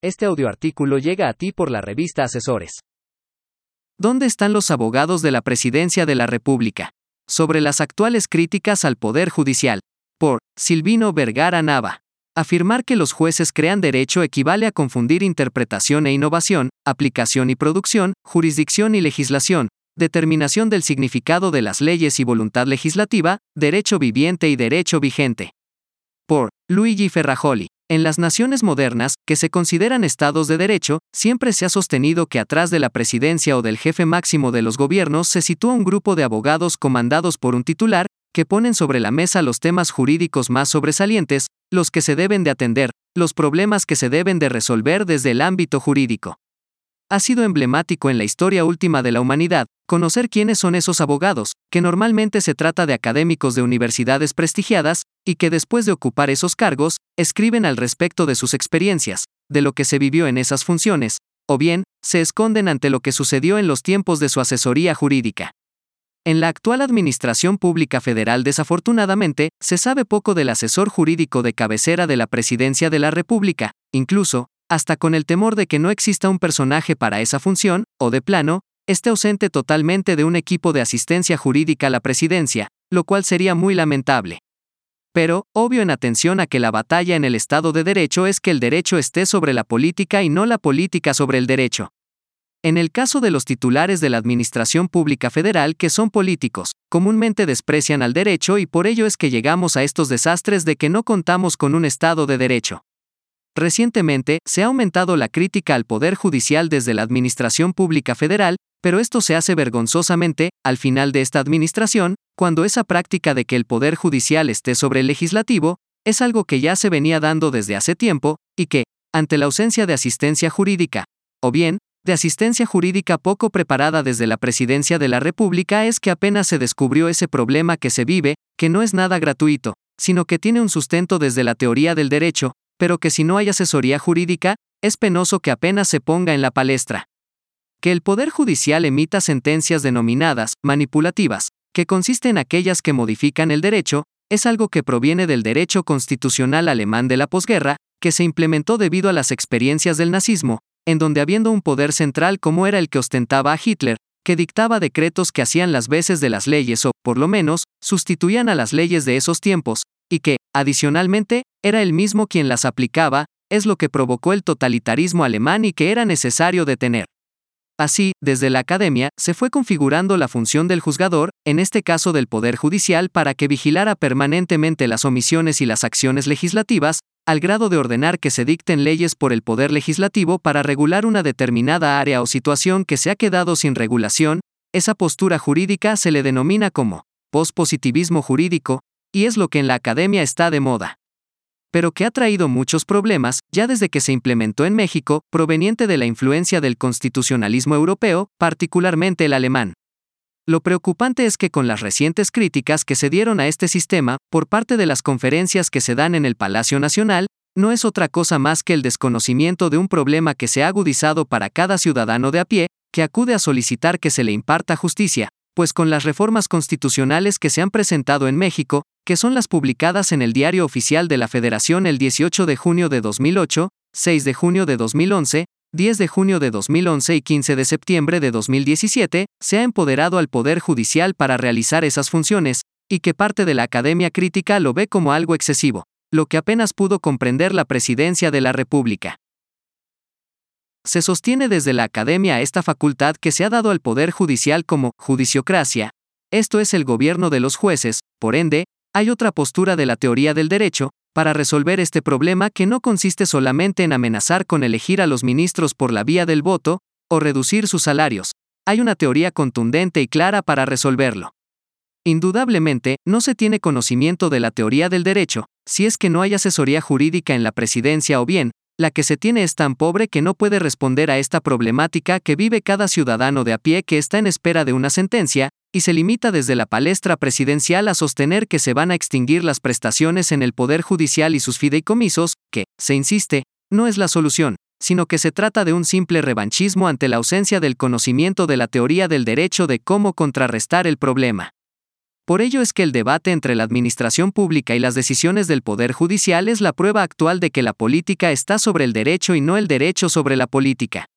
Este audioartículo llega a ti por la revista Asesores. ¿Dónde están los abogados de la Presidencia de la República? Sobre las actuales críticas al Poder Judicial. Por Silvino Vergara Nava. Afirmar que los jueces crean derecho equivale a confundir interpretación e innovación, aplicación y producción, jurisdicción y legislación, determinación del significado de las leyes y voluntad legislativa, derecho viviente y derecho vigente. Por Luigi Ferrajoli. En las naciones modernas, que se consideran estados de derecho, siempre se ha sostenido que atrás de la presidencia o del jefe máximo de los gobiernos se sitúa un grupo de abogados comandados por un titular, que ponen sobre la mesa los temas jurídicos más sobresalientes, los que se deben de atender, los problemas que se deben de resolver desde el ámbito jurídico. Ha sido emblemático en la historia última de la humanidad, conocer quiénes son esos abogados, que normalmente se trata de académicos de universidades prestigiadas, y que después de ocupar esos cargos, escriben al respecto de sus experiencias, de lo que se vivió en esas funciones, o bien, se esconden ante lo que sucedió en los tiempos de su asesoría jurídica. En la actual Administración Pública Federal desafortunadamente, se sabe poco del asesor jurídico de cabecera de la Presidencia de la República, incluso, hasta con el temor de que no exista un personaje para esa función, o de plano, esté ausente totalmente de un equipo de asistencia jurídica a la presidencia, lo cual sería muy lamentable. Pero, obvio en atención a que la batalla en el Estado de Derecho es que el derecho esté sobre la política y no la política sobre el derecho. En el caso de los titulares de la Administración Pública Federal que son políticos, comúnmente desprecian al derecho y por ello es que llegamos a estos desastres de que no contamos con un Estado de Derecho. Recientemente, se ha aumentado la crítica al Poder Judicial desde la Administración Pública Federal, pero esto se hace vergonzosamente, al final de esta administración, cuando esa práctica de que el Poder Judicial esté sobre el legislativo, es algo que ya se venía dando desde hace tiempo, y que, ante la ausencia de asistencia jurídica, o bien, de asistencia jurídica poco preparada desde la Presidencia de la República es que apenas se descubrió ese problema que se vive, que no es nada gratuito, sino que tiene un sustento desde la teoría del derecho, pero que si no hay asesoría jurídica, es penoso que apenas se ponga en la palestra. Que el Poder Judicial emita sentencias denominadas manipulativas, que consisten en aquellas que modifican el derecho, es algo que proviene del derecho constitucional alemán de la posguerra, que se implementó debido a las experiencias del nazismo, en donde habiendo un poder central como era el que ostentaba a Hitler, que dictaba decretos que hacían las veces de las leyes o, por lo menos, sustituían a las leyes de esos tiempos, y que, adicionalmente, era el mismo quien las aplicaba, es lo que provocó el totalitarismo alemán y que era necesario detener. Así, desde la academia, se fue configurando la función del juzgador, en este caso del Poder Judicial, para que vigilara permanentemente las omisiones y las acciones legislativas, al grado de ordenar que se dicten leyes por el Poder Legislativo para regular una determinada área o situación que se ha quedado sin regulación, esa postura jurídica se le denomina como pospositivismo jurídico, y es lo que en la academia está de moda. Pero que ha traído muchos problemas, ya desde que se implementó en México, proveniente de la influencia del constitucionalismo europeo, particularmente el alemán. Lo preocupante es que con las recientes críticas que se dieron a este sistema, por parte de las conferencias que se dan en el Palacio Nacional, no es otra cosa más que el desconocimiento de un problema que se ha agudizado para cada ciudadano de a pie, que acude a solicitar que se le imparta justicia, pues con las reformas constitucionales que se han presentado en México, que son las publicadas en el Diario Oficial de la Federación el 18 de junio de 2008, 6 de junio de 2011, 10 de junio de 2011 y 15 de septiembre de 2017, se ha empoderado al Poder Judicial para realizar esas funciones, y que parte de la Academia Crítica lo ve como algo excesivo, lo que apenas pudo comprender la Presidencia de la República. Se sostiene desde la Academia esta facultad que se ha dado al Poder Judicial como judiciocracia, esto es el gobierno de los jueces, por ende, hay otra postura de la teoría del derecho, para resolver este problema que no consiste solamente en amenazar con elegir a los ministros por la vía del voto, o reducir sus salarios. Hay una teoría contundente y clara para resolverlo. Indudablemente, no se tiene conocimiento de la teoría del derecho, si es que no hay asesoría jurídica en la presidencia o bien, la que se tiene es tan pobre que no puede responder a esta problemática que vive cada ciudadano de a pie que está en espera de una sentencia, y se limita desde la palestra presidencial a sostener que se van a extinguir las prestaciones en el Poder Judicial y sus fideicomisos, que, se insiste, no es la solución, sino que se trata de un simple revanchismo ante la ausencia del conocimiento de la teoría del derecho de cómo contrarrestar el problema. Por ello es que el debate entre la administración pública y las decisiones del Poder Judicial es la prueba actual de que la política está sobre el derecho y no el derecho sobre la política.